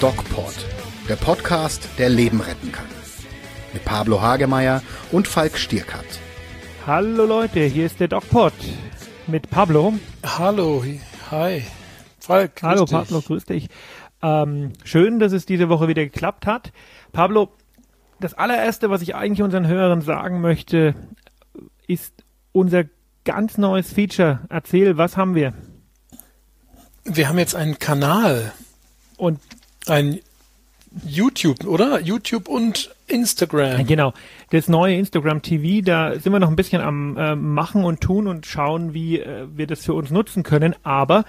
DocPod, der Podcast, der Leben retten kann. Mit Pablo Hagemeyer und Falk Stierkat. Hallo Leute, hier ist der DocPod mit Pablo. Hallo, hi. Falk. Hallo dich. Pablo, grüß dich. Ähm, schön, dass es diese Woche wieder geklappt hat. Pablo, das allererste, was ich eigentlich unseren Hörern sagen möchte, ist unser ganz neues Feature. Erzähl, was haben wir? Wir haben jetzt einen Kanal. Und ein YouTube, oder? YouTube und Instagram. Genau. Das neue Instagram TV, da sind wir noch ein bisschen am äh, Machen und Tun und schauen, wie äh, wir das für uns nutzen können. Aber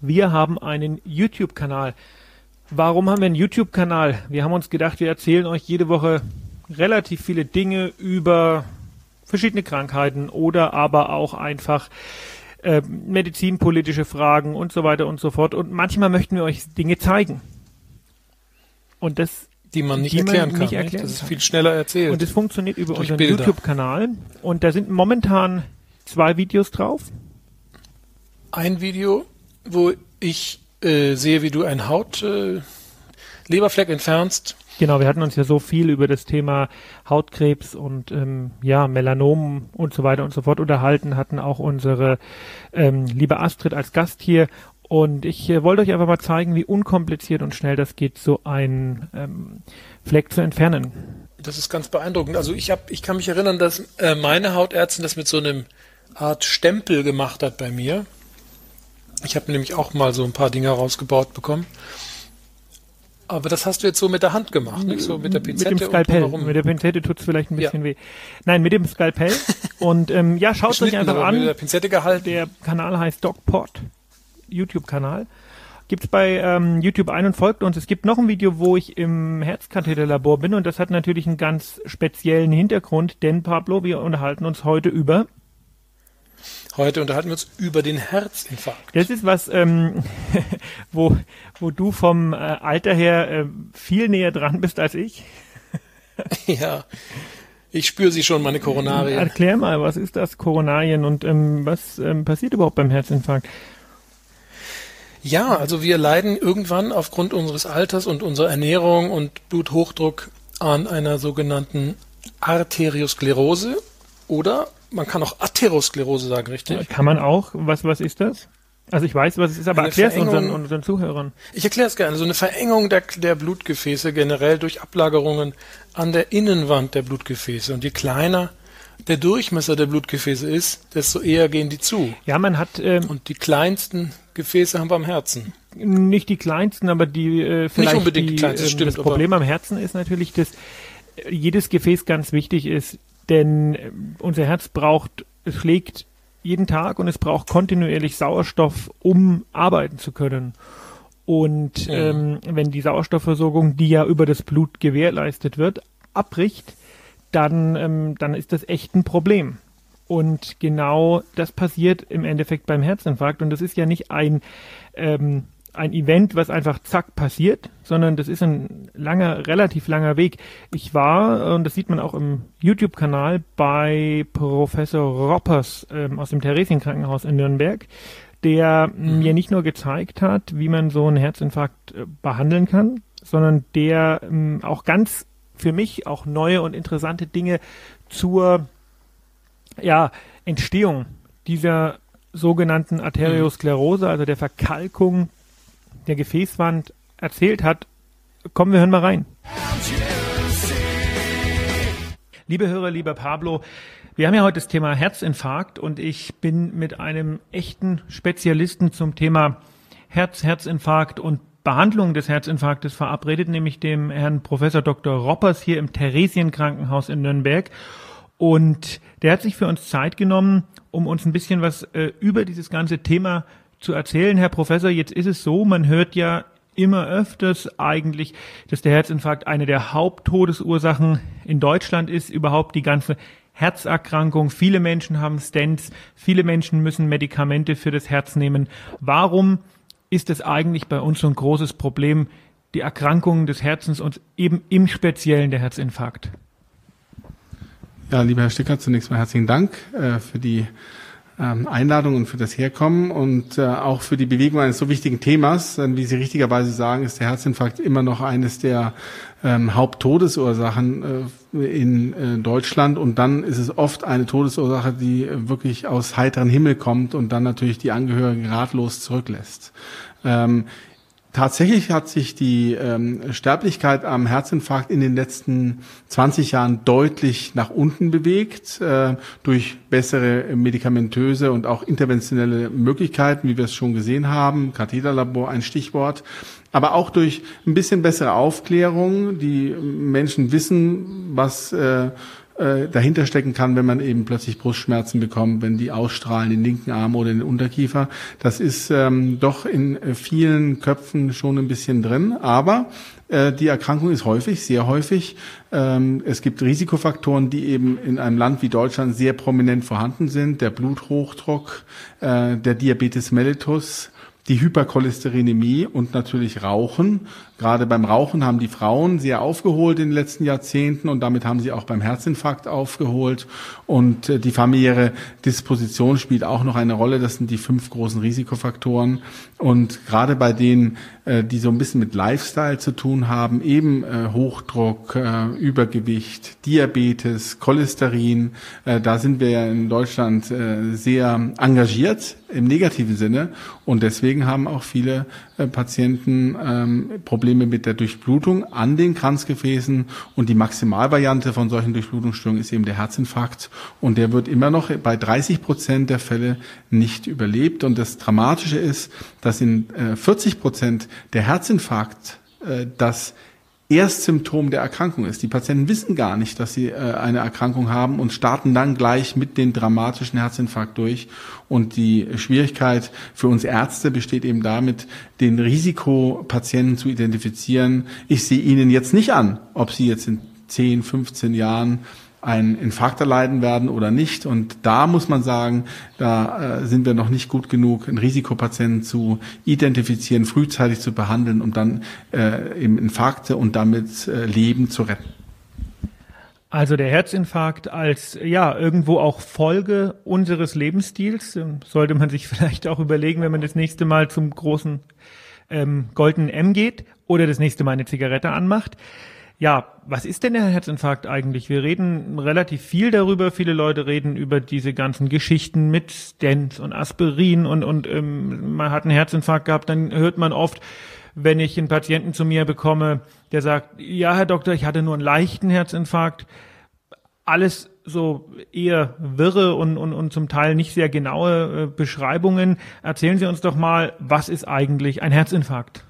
wir haben einen YouTube-Kanal. Warum haben wir einen YouTube-Kanal? Wir haben uns gedacht, wir erzählen euch jede Woche relativ viele Dinge über verschiedene Krankheiten oder aber auch einfach äh, medizinpolitische Fragen und so weiter und so fort. Und manchmal möchten wir euch Dinge zeigen. Und das die man nicht die erklären man nicht kann. Erklären Das ist viel schneller erzählt. Und es funktioniert über unseren YouTube-Kanal. Und da sind momentan zwei Videos drauf. Ein Video, wo ich äh, sehe, wie du ein Haut äh, Leberfleck entfernst Genau, wir hatten uns ja so viel über das Thema Hautkrebs und ähm, ja, Melanom und so weiter und so fort unterhalten, hatten auch unsere ähm, liebe Astrid als Gast hier. Und ich äh, wollte euch einfach mal zeigen, wie unkompliziert und schnell das geht, so ein ähm, Fleck zu entfernen. Das ist ganz beeindruckend. Also ich hab, ich kann mich erinnern, dass äh, meine Hautärztin das mit so einem Art Stempel gemacht hat bei mir. Ich habe nämlich auch mal so ein paar Dinge rausgebaut bekommen. Aber das hast du jetzt so mit der Hand gemacht, nicht so mit der Pinzette. Mit dem Skalpell. Mit der Pinzette tut's vielleicht ein bisschen ja. weh. Nein, mit dem Skalpell. Und ähm, ja, schaut euch einfach an. Mit der Pinzette gehalten. Der Kanal heißt DocPod, YouTube-Kanal. Gibt's bei ähm, YouTube ein und folgt uns. Es gibt noch ein Video, wo ich im Herzkatheterlabor bin und das hat natürlich einen ganz speziellen Hintergrund, denn Pablo, wir unterhalten uns heute über Heute unterhalten wir uns über den Herzinfarkt. Das ist was, ähm, wo, wo du vom äh, Alter her äh, viel näher dran bist als ich. ja, ich spüre sie schon, meine Koronarien. Erklär mal, was ist das, Koronarien und ähm, was ähm, passiert überhaupt beim Herzinfarkt? Ja, also wir leiden irgendwann aufgrund unseres Alters und unserer Ernährung und Bluthochdruck an einer sogenannten Arteriosklerose oder man kann auch Atherosklerose sagen, richtig? Kann man auch. Was, was ist das? Also ich weiß, was es ist, aber erklär es unseren, unseren Zuhörern. Ich erkläre es gerne. So eine Verengung der, der Blutgefäße generell durch Ablagerungen an der Innenwand der Blutgefäße. Und je kleiner der Durchmesser der Blutgefäße ist, desto eher gehen die zu. Ja, man hat ähm, und die kleinsten Gefäße haben wir am Herzen. Nicht die kleinsten, aber die äh, vielleicht nicht unbedingt die, die kleinsten, äh, stimmt. Das Problem am Herzen ist natürlich, dass jedes Gefäß ganz wichtig ist. Denn äh, unser Herz braucht, es schlägt jeden Tag und es braucht kontinuierlich Sauerstoff, um arbeiten zu können. Und ja. ähm, wenn die Sauerstoffversorgung, die ja über das Blut gewährleistet wird, abbricht, dann, ähm, dann ist das echt ein Problem. Und genau das passiert im Endeffekt beim Herzinfarkt. Und das ist ja nicht ein ähm, ein Event, was einfach zack passiert, sondern das ist ein langer, relativ langer Weg. Ich war, und das sieht man auch im YouTube-Kanal, bei Professor Roppers ähm, aus dem Theresienkrankenhaus in Nürnberg, der mhm. mir nicht nur gezeigt hat, wie man so einen Herzinfarkt äh, behandeln kann, sondern der ähm, auch ganz für mich auch neue und interessante Dinge zur ja, Entstehung dieser sogenannten Arteriosklerose, also der Verkalkung der Gefäßwand erzählt hat. Kommen wir hören mal rein. Liebe Hörer, lieber Pablo, wir haben ja heute das Thema Herzinfarkt und ich bin mit einem echten Spezialisten zum Thema Herz, Herzinfarkt und Behandlung des Herzinfarktes verabredet, nämlich dem Herrn Professor Dr. Roppers hier im Theresienkrankenhaus in Nürnberg. Und der hat sich für uns Zeit genommen, um uns ein bisschen was äh, über dieses ganze Thema zu erzählen, Herr Professor. Jetzt ist es so, man hört ja immer öfters eigentlich, dass der Herzinfarkt eine der Haupttodesursachen in Deutschland ist, überhaupt die ganze Herzerkrankung. Viele Menschen haben Stents, viele Menschen müssen Medikamente für das Herz nehmen. Warum ist es eigentlich bei uns so ein großes Problem, die Erkrankungen des Herzens und eben im Speziellen der Herzinfarkt? Ja, lieber Herr Sticker, zunächst mal herzlichen Dank äh, für die ähm, Einladung und für das Herkommen und äh, auch für die Bewegung eines so wichtigen Themas. Denn wie Sie richtigerweise sagen, ist der Herzinfarkt immer noch eines der ähm, Haupttodesursachen äh, in äh, Deutschland. Und dann ist es oft eine Todesursache, die wirklich aus heiteren Himmel kommt und dann natürlich die Angehörigen ratlos zurücklässt. Ähm, Tatsächlich hat sich die ähm, Sterblichkeit am Herzinfarkt in den letzten 20 Jahren deutlich nach unten bewegt, äh, durch bessere medikamentöse und auch interventionelle Möglichkeiten, wie wir es schon gesehen haben, Katheterlabor ein Stichwort, aber auch durch ein bisschen bessere Aufklärung. Die Menschen wissen, was äh, äh, dahinter stecken kann, wenn man eben plötzlich Brustschmerzen bekommt, wenn die ausstrahlen, den linken Arm oder den Unterkiefer. Das ist ähm, doch in äh, vielen Köpfen schon ein bisschen drin, aber äh, die Erkrankung ist häufig, sehr häufig. Ähm, es gibt Risikofaktoren, die eben in einem Land wie Deutschland sehr prominent vorhanden sind. Der Bluthochdruck, äh, der Diabetes mellitus, die Hypercholesterinämie und natürlich Rauchen. Gerade beim Rauchen haben die Frauen sehr aufgeholt in den letzten Jahrzehnten und damit haben sie auch beim Herzinfarkt aufgeholt. Und äh, die familiäre Disposition spielt auch noch eine Rolle. Das sind die fünf großen Risikofaktoren. Und gerade bei denen, äh, die so ein bisschen mit Lifestyle zu tun haben, eben äh, Hochdruck, Übergewicht, Diabetes, Cholesterin, da sind wir ja in Deutschland sehr engagiert im negativen Sinne. Und deswegen haben auch viele Patienten ähm, Probleme Probleme mit der Durchblutung an den Kranzgefäßen. Und die Maximalvariante von solchen Durchblutungsstörungen ist eben der Herzinfarkt. Und der wird immer noch bei 30 Prozent der Fälle nicht überlebt. Und das Dramatische ist, dass in 40 äh, Prozent der Herzinfarkt äh, das Erstsymptom der Erkrankung ist. Die Patienten wissen gar nicht, dass sie äh, eine Erkrankung haben und starten dann gleich mit dem dramatischen Herzinfarkt durch. Und die Schwierigkeit für uns Ärzte besteht eben damit, den Risikopatienten zu identifizieren. Ich sehe Ihnen jetzt nicht an, ob Sie jetzt in 10, 15 Jahren einen Infarkt erleiden werden oder nicht. Und da muss man sagen, da äh, sind wir noch nicht gut genug, einen Risikopatienten zu identifizieren, frühzeitig zu behandeln, um dann äh, Infarkte und damit äh, Leben zu retten. Also der Herzinfarkt als ja irgendwo auch Folge unseres Lebensstils ähm, sollte man sich vielleicht auch überlegen, wenn man das nächste Mal zum großen ähm, goldenen M geht oder das nächste Mal eine Zigarette anmacht. Ja, was ist denn der Herzinfarkt eigentlich? Wir reden relativ viel darüber. Viele Leute reden über diese ganzen Geschichten mit Stents und Aspirin und, und ähm, man hat einen Herzinfarkt gehabt. Dann hört man oft, wenn ich einen Patienten zu mir bekomme, der sagt, ja, Herr Doktor, ich hatte nur einen leichten Herzinfarkt. Alles so eher wirre und, und, und zum Teil nicht sehr genaue äh, Beschreibungen. Erzählen Sie uns doch mal, was ist eigentlich ein Herzinfarkt?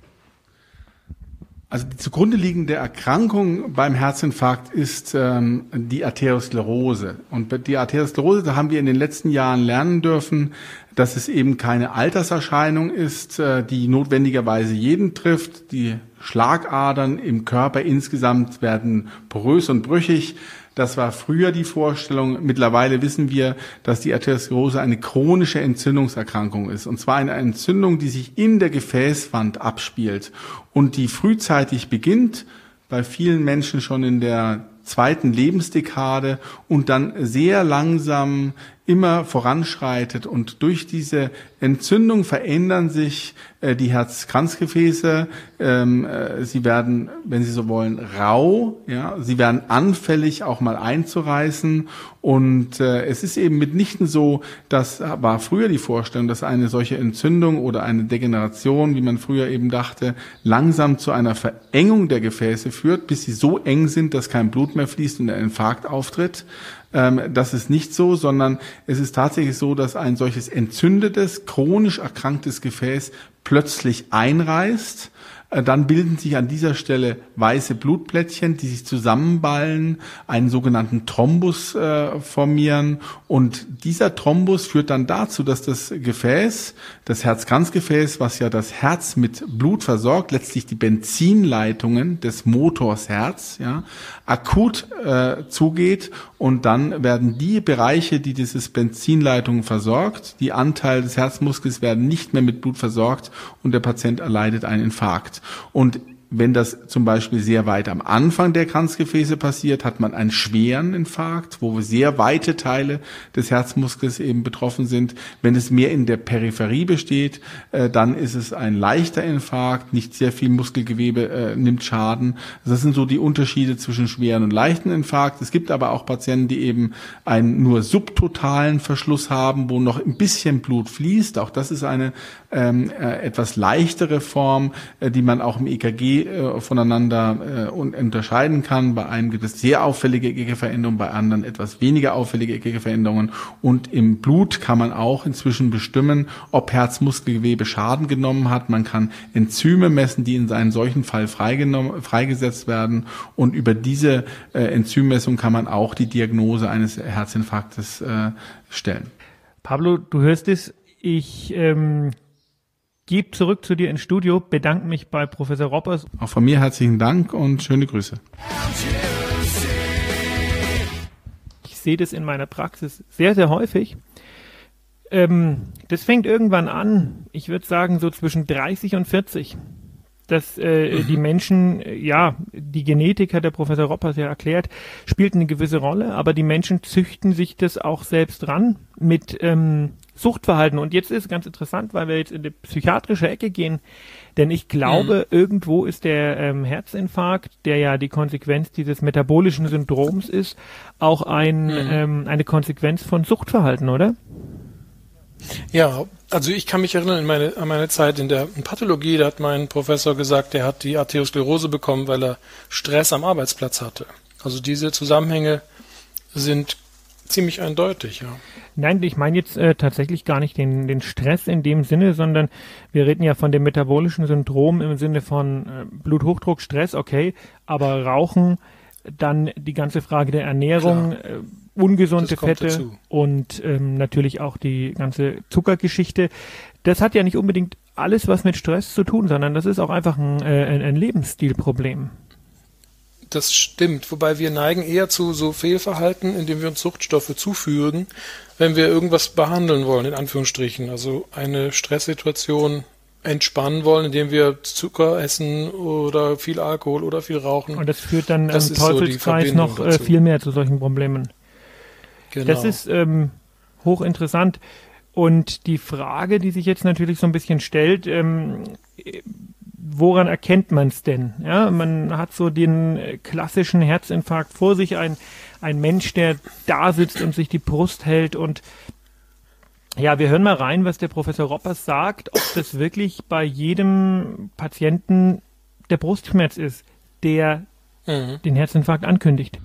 Also die zugrunde liegende Erkrankung beim Herzinfarkt ist ähm, die Arteriosklerose. Und die Arteriosklerose, da haben wir in den letzten Jahren lernen dürfen, dass es eben keine Alterserscheinung ist, äh, die notwendigerweise jeden trifft. Die Schlagadern im Körper insgesamt werden porös und brüchig. Das war früher die Vorstellung. Mittlerweile wissen wir, dass die Arteriosklerose eine chronische Entzündungserkrankung ist. Und zwar eine Entzündung, die sich in der Gefäßwand abspielt und die frühzeitig beginnt, bei vielen Menschen schon in der zweiten Lebensdekade und dann sehr langsam immer voranschreitet und durch diese Entzündung verändern sich äh, die Herzkranzgefäße. Ähm, äh, sie werden, wenn Sie so wollen, rau. Ja, sie werden anfällig, auch mal einzureißen. Und äh, es ist eben mitnichten so, das war früher die Vorstellung, dass eine solche Entzündung oder eine Degeneration, wie man früher eben dachte, langsam zu einer Verengung der Gefäße führt, bis sie so eng sind, dass kein Blut mehr fließt und ein Infarkt auftritt. Ähm, das ist nicht so, sondern es ist tatsächlich so, dass ein solches entzündetes, chronisch erkranktes Gefäß plötzlich einreißt dann bilden sich an dieser Stelle weiße Blutplättchen, die sich zusammenballen, einen sogenannten Thrombus äh, formieren. Und dieser Thrombus führt dann dazu, dass das Gefäß, das Herzkranzgefäß, was ja das Herz mit Blut versorgt, letztlich die Benzinleitungen des Motors Herz, ja, akut äh, zugeht. Und dann werden die Bereiche, die dieses Benzinleitungen versorgt, die Anteil des Herzmuskels werden nicht mehr mit Blut versorgt und der Patient erleidet einen Infarkt. Und wenn das zum Beispiel sehr weit am Anfang der Kranzgefäße passiert, hat man einen schweren Infarkt, wo sehr weite Teile des Herzmuskels eben betroffen sind. Wenn es mehr in der Peripherie besteht, äh, dann ist es ein leichter Infarkt, nicht sehr viel Muskelgewebe äh, nimmt Schaden. Das sind so die Unterschiede zwischen schweren und leichten Infarkt. Es gibt aber auch Patienten, die eben einen nur subtotalen Verschluss haben, wo noch ein bisschen Blut fließt. Auch das ist eine ähm, äh, etwas leichtere Form, äh, die man auch im EKG äh, voneinander äh, unterscheiden kann. Bei einem gibt es sehr auffällige EKG-Veränderungen, bei anderen etwas weniger auffällige EKG-Veränderungen. Und im Blut kann man auch inzwischen bestimmen, ob Herzmuskelgewebe Schaden genommen hat. Man kann Enzyme messen, die in einem solchen Fall freigesetzt werden. Und über diese äh, Enzymmessung kann man auch die Diagnose eines Herzinfarktes äh, stellen. Pablo, du hörst es. Ich ähm, gebe zurück zu dir ins Studio, bedanke mich bei Professor Roppers. Auch von mir herzlichen Dank und schöne Grüße. Ich sehe das in meiner Praxis sehr, sehr häufig. Ähm, das fängt irgendwann an, ich würde sagen so zwischen 30 und 40 dass äh, mhm. die Menschen, äh, ja, die Genetik hat der Professor Roppers ja erklärt, spielt eine gewisse Rolle, aber die Menschen züchten sich das auch selbst ran mit ähm, Suchtverhalten. Und jetzt ist ganz interessant, weil wir jetzt in die psychiatrische Ecke gehen, denn ich glaube, mhm. irgendwo ist der ähm, Herzinfarkt, der ja die Konsequenz dieses metabolischen Syndroms ist, auch ein, mhm. ähm, eine Konsequenz von Suchtverhalten, oder? Ja, also ich kann mich erinnern in meine, an meine Zeit in der Pathologie, da hat mein Professor gesagt, er hat die Arteriosklerose bekommen, weil er Stress am Arbeitsplatz hatte. Also diese Zusammenhänge sind ziemlich eindeutig, ja. Nein, ich meine jetzt äh, tatsächlich gar nicht den, den Stress in dem Sinne, sondern wir reden ja von dem metabolischen Syndrom im Sinne von äh, Bluthochdruck, Stress, okay, aber Rauchen, dann die ganze Frage der Ernährung, äh, ungesunde Fette dazu. und ähm, natürlich auch die ganze Zuckergeschichte. Das hat ja nicht unbedingt alles was mit Stress zu tun, sondern das ist auch einfach ein, äh, ein, ein Lebensstilproblem das stimmt, wobei wir neigen eher zu so Fehlverhalten, indem wir uns Suchtstoffe zufügen, wenn wir irgendwas behandeln wollen, in Anführungsstrichen. Also eine Stresssituation entspannen wollen, indem wir Zucker essen oder viel Alkohol oder viel rauchen. Und das führt dann das im Teufelskreis so noch äh, viel mehr zu solchen Problemen. Genau. Das ist ähm, hochinteressant. Und die Frage, die sich jetzt natürlich so ein bisschen stellt, ähm, woran erkennt man es denn? Ja, man hat so den äh, klassischen Herzinfarkt vor sich, ein, ein Mensch, der da sitzt und sich die Brust hält und ja, wir hören mal rein, was der Professor Roppers sagt, ob das wirklich bei jedem Patienten der Brustschmerz ist, der mhm. den Herzinfarkt ankündigt.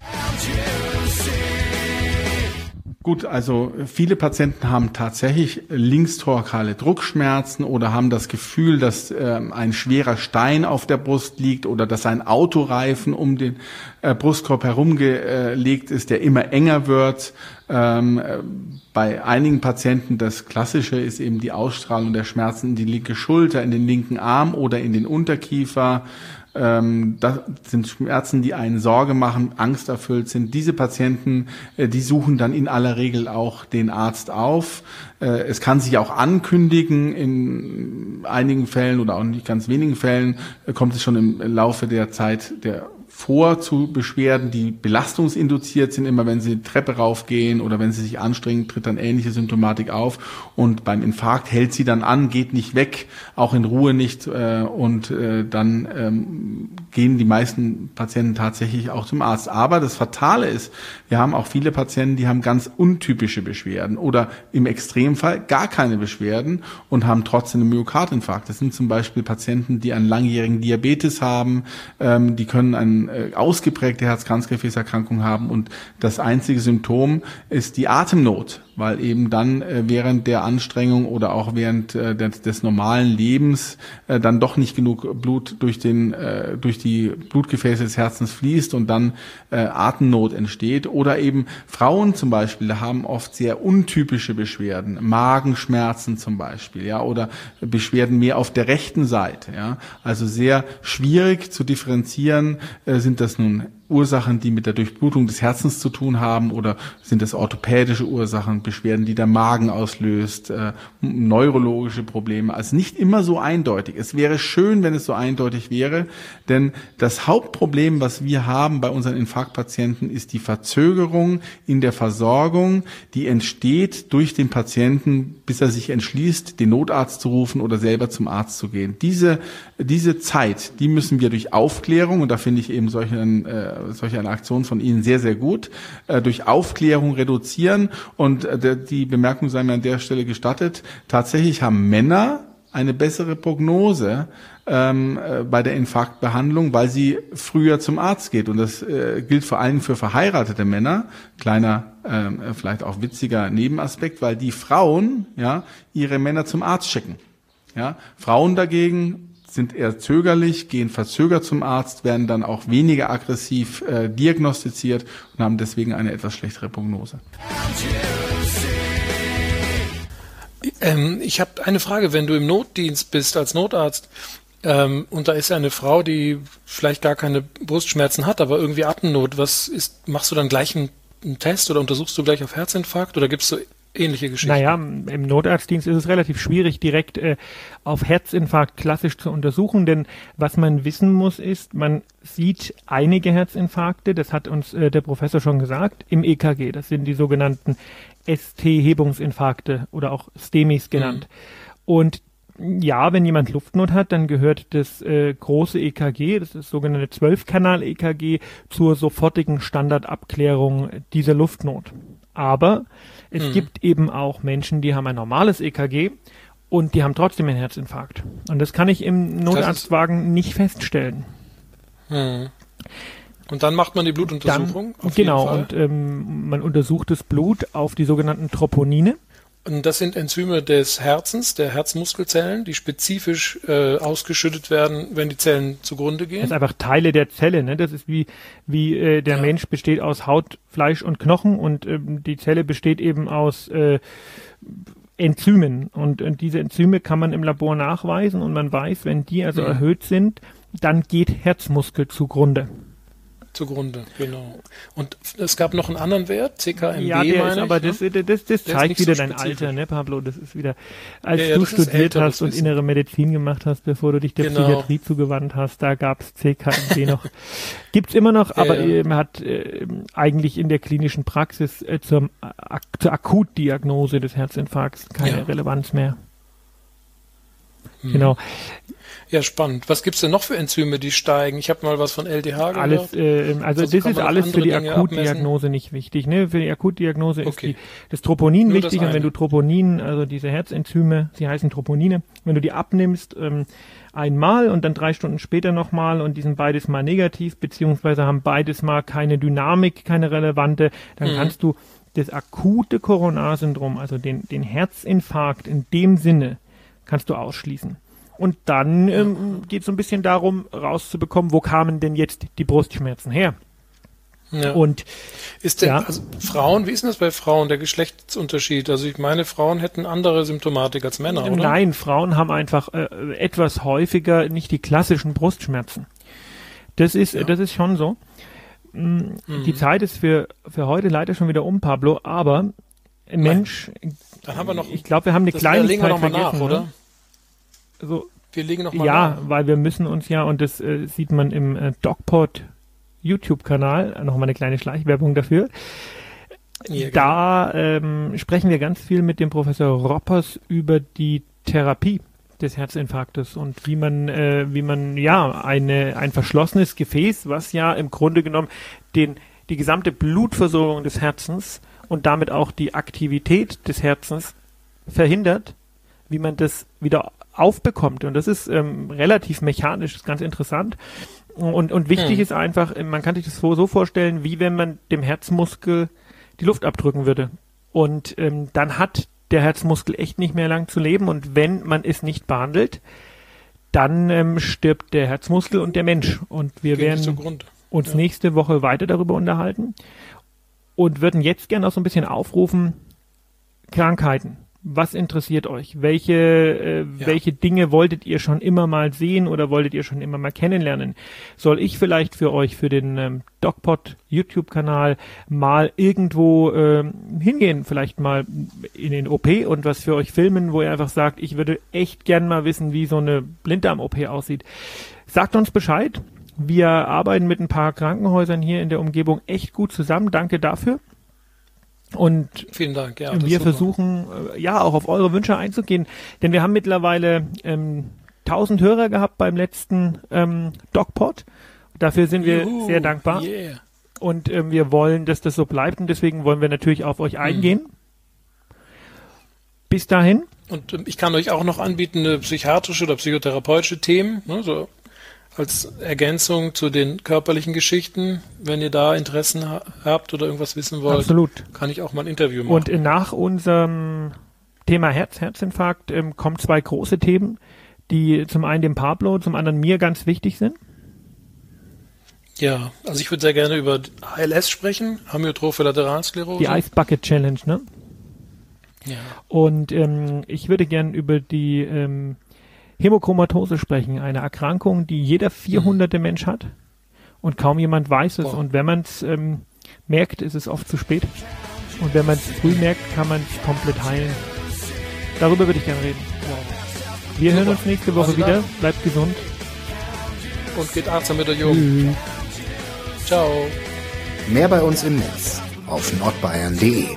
Gut, also viele Patienten haben tatsächlich linkstorkale Druckschmerzen oder haben das Gefühl, dass äh, ein schwerer Stein auf der Brust liegt oder dass ein Autoreifen um den äh, Brustkorb herumgelegt ist, der immer enger wird. Ähm, äh, bei einigen Patienten das Klassische ist eben die Ausstrahlung der Schmerzen in die linke Schulter, in den linken Arm oder in den Unterkiefer. Ähm, das sind Schmerzen, die einen Sorge machen, angsterfüllt sind. Diese Patienten, äh, die suchen dann in aller Regel auch den Arzt auf. Äh, es kann sich auch ankündigen, in einigen Fällen oder auch nicht ganz wenigen Fällen äh, kommt es schon im Laufe der Zeit der vor zu Beschwerden, die belastungsinduziert sind. Immer wenn sie die Treppe raufgehen oder wenn sie sich anstrengen, tritt dann ähnliche Symptomatik auf. Und beim Infarkt hält sie dann an, geht nicht weg, auch in Ruhe nicht. Äh, und äh, dann ähm, gehen die meisten Patienten tatsächlich auch zum Arzt. Aber das Fatale ist, wir haben auch viele Patienten, die haben ganz untypische Beschwerden oder im Extremfall gar keine Beschwerden und haben trotzdem einen Myokardinfarkt. Das sind zum Beispiel Patienten, die einen langjährigen Diabetes haben, ähm, die können einen äh, ausgeprägte Herz-Kranzgefäßerkrankung haben. Und das einzige Symptom ist die Atemnot weil eben dann äh, während der Anstrengung oder auch während äh, des, des, normalen Lebens äh, dann doch nicht genug Blut durch den äh, durch die Blutgefäße des Herzens fließt und dann äh, Atemnot entsteht. Oder eben Frauen zum Beispiel haben oft sehr untypische Beschwerden Magenschmerzen zum Beispiel ja oder Beschwerden mehr auf der rechten Seite ja. Also sehr schwierig zu differenzieren äh, sind das nun Ursachen, die mit der Durchblutung des Herzens zu tun haben oder sind es orthopädische Ursachen, Beschwerden, die der Magen auslöst, äh, neurologische Probleme. Also nicht immer so eindeutig. Es wäre schön, wenn es so eindeutig wäre, denn das Hauptproblem, was wir haben bei unseren Infarktpatienten, ist die Verzögerung in der Versorgung, die entsteht durch den Patienten, bis er sich entschließt, den Notarzt zu rufen oder selber zum Arzt zu gehen. Diese, diese Zeit, die müssen wir durch Aufklärung, und da finde ich eben solchen, äh, solche eine Aktion von Ihnen sehr, sehr gut, äh, durch Aufklärung reduzieren. Und äh, die Bemerkung sei mir an der Stelle gestattet, tatsächlich haben Männer eine bessere Prognose ähm, äh, bei der Infarktbehandlung, weil sie früher zum Arzt geht. Und das äh, gilt vor allem für verheiratete Männer. Kleiner, ähm, vielleicht auch witziger Nebenaspekt, weil die Frauen ja ihre Männer zum Arzt schicken. Ja, Frauen dagegen sind eher zögerlich, gehen verzögert zum Arzt, werden dann auch weniger aggressiv äh, diagnostiziert und haben deswegen eine etwas schlechtere Prognose. Ähm, ich habe eine Frage, wenn du im Notdienst bist als Notarzt ähm, und da ist eine Frau, die vielleicht gar keine Brustschmerzen hat, aber irgendwie Atemnot, was ist, machst du dann gleich einen, einen Test oder untersuchst du gleich auf Herzinfarkt oder gibst du ähnliche Geschichten. Naja, im Notarztdienst ist es relativ schwierig, direkt äh, auf Herzinfarkt klassisch zu untersuchen, denn was man wissen muss, ist, man sieht einige Herzinfarkte, das hat uns äh, der Professor schon gesagt, im EKG. Das sind die sogenannten ST-Hebungsinfarkte oder auch STEMIs genannt. Mhm. Und ja, wenn jemand Luftnot hat, dann gehört das äh, große EKG, das ist das sogenannte Zwölfkanal-EKG, zur sofortigen Standardabklärung dieser Luftnot. Aber es hm. gibt eben auch Menschen, die haben ein normales EKG und die haben trotzdem einen Herzinfarkt. Und das kann ich im Notarztwagen nicht feststellen. Hm. Und dann macht man die Blutuntersuchung? Dann, genau, und ähm, man untersucht das Blut auf die sogenannten Troponine. Und das sind Enzyme des Herzens, der Herzmuskelzellen, die spezifisch äh, ausgeschüttet werden, wenn die Zellen zugrunde gehen. Das ist einfach Teile der Zelle. Ne? Das ist wie, wie äh, der ja. Mensch besteht aus Haut, Fleisch und Knochen und ähm, die Zelle besteht eben aus äh, Enzymen. Und, und diese Enzyme kann man im Labor nachweisen und man weiß, wenn die also mhm. erhöht sind, dann geht Herzmuskel zugrunde zugrunde, genau. Und es gab noch einen anderen Wert, CKMB, ja, der ist, aber ich, ne? das, das, das zeigt wieder so dein Alter, ne, Pablo? Das ist wieder, als ja, ja, du studiert älter, hast und innere Medizin gemacht hast, bevor du dich der genau. Psychiatrie zugewandt hast, da gab's CKMB noch. Gibt's immer noch, aber man hat äh, eigentlich in der klinischen Praxis äh, zur, ak zur Akutdiagnose des Herzinfarkts keine Relevanz mehr. Hm. Genau. Ja, spannend. Was gibt's denn noch für Enzyme, die steigen? Ich habe mal was von LDH gehört. Alles, äh, also, also das ist alles für die Dinge Akutdiagnose abmessen? nicht wichtig. Ne? Für die Akutdiagnose okay. ist die, das Troponin Nur wichtig. Und wenn du Troponin, also diese Herzenzyme, sie heißen Troponine, wenn du die abnimmst, ähm, einmal und dann drei Stunden später nochmal und die sind beides mal negativ, beziehungsweise haben beides mal keine Dynamik, keine relevante, dann mhm. kannst du das akute Coronarsyndrom, also den, den Herzinfarkt in dem Sinne, kannst du ausschließen. Und dann ähm, geht es so ein bisschen darum, rauszubekommen, wo kamen denn jetzt die Brustschmerzen her? Ja. Und ist denn ja, also Frauen, wie ist denn das bei Frauen, der Geschlechtsunterschied? Also ich meine, Frauen hätten andere Symptomatik als Männer, oder? Nein, Frauen haben einfach äh, etwas häufiger nicht die klassischen Brustschmerzen. Das ist, ja. das ist schon so. Mm, mhm. Die Zeit ist für, für heute leider schon wieder um, Pablo, aber Mensch, Dann haben wir noch, ich glaube, wir haben eine Kleinigkeit vergessen, nach, oder? So, wir legen noch mal Ja, nach. weil wir müssen uns ja, und das äh, sieht man im äh, DocPod YouTube-Kanal, äh, noch mal eine kleine Schleichwerbung dafür. Ja, genau. da ähm, sprechen wir ganz viel mit dem Professor Roppers über die Therapie des Herzinfarktes und wie man, äh, wie man ja eine ein verschlossenes Gefäß, was ja im Grunde genommen den die gesamte Blutversorgung des Herzens und damit auch die Aktivität des Herzens verhindert, wie man das wieder aufbekommt. Und das ist ähm, relativ mechanisch, ist ganz interessant. Und, und wichtig hm. ist einfach, man kann sich das so, so vorstellen, wie wenn man dem Herzmuskel die Luft abdrücken würde. Und ähm, dann hat der Herzmuskel echt nicht mehr lang zu leben. Und wenn man es nicht behandelt, dann ähm, stirbt der Herzmuskel und der Mensch. Und wir Geht werden uns ja. nächste Woche weiter darüber unterhalten und würden jetzt gerne auch so ein bisschen aufrufen, Krankheiten Was interessiert euch? Welche, äh, Ja. welche Dinge wolltet ihr schon immer mal sehen oder wolltet ihr schon immer mal kennenlernen? Soll ich vielleicht für euch, für den ähm, DocPod YouTube-Kanal mal irgendwo ähm, hingehen, vielleicht mal in den OP und was für euch filmen, wo ihr einfach sagt, ich würde echt gern mal wissen, wie so eine Blinddarm-OP aussieht. Sagt uns Bescheid. Wir arbeiten mit ein paar Krankenhäusern hier in der Umgebung echt gut zusammen. Danke dafür. Und Vielen Dank. Ja, wir versuchen äh, ja auch auf eure Wünsche einzugehen, denn wir haben mittlerweile ähm, 1000 Hörer gehabt beim letzten ähm, DocPod. Dafür sind wir Juhu, sehr dankbar Yeah. und ähm, wir wollen, dass das so bleibt und deswegen wollen wir natürlich auf euch eingehen. Bis dahin, Und ähm, ich kann euch auch noch anbieten, eine psychiatrische oder psychotherapeutische Themen, ne, so als Ergänzung zu den körperlichen Geschichten. Wenn ihr da Interessen ha habt oder irgendwas wissen wollt, absolut. kann ich auch mal ein Interview machen. Und nach unserem Thema Herz, Herzinfarkt ähm, kommen zwei große Themen, die zum einen dem Pablo, zum anderen mir ganz wichtig sind. ja, also ich würde sehr gerne über ALS sprechen, Amyotrophe Lateralsklerose. Die Ice Bucket Challenge, ne? ja. Und ähm, ich würde gern über die ähm, Hämochromatose sprechen, eine Erkrankung, die jeder 400. Mensch hat und kaum jemand weiß es. Wow. Und wenn man es ähm, merkt, ist es oft zu spät. Und wenn man es früh merkt, kann man es komplett heilen. Darüber würde ich gerne reden. Wir hören Super. uns nächste Woche Also wieder. dann. Bleibt gesund. Und geht achtsam mit euch um. Ciao. Mehr bei uns im Netz auf nordbayern.de.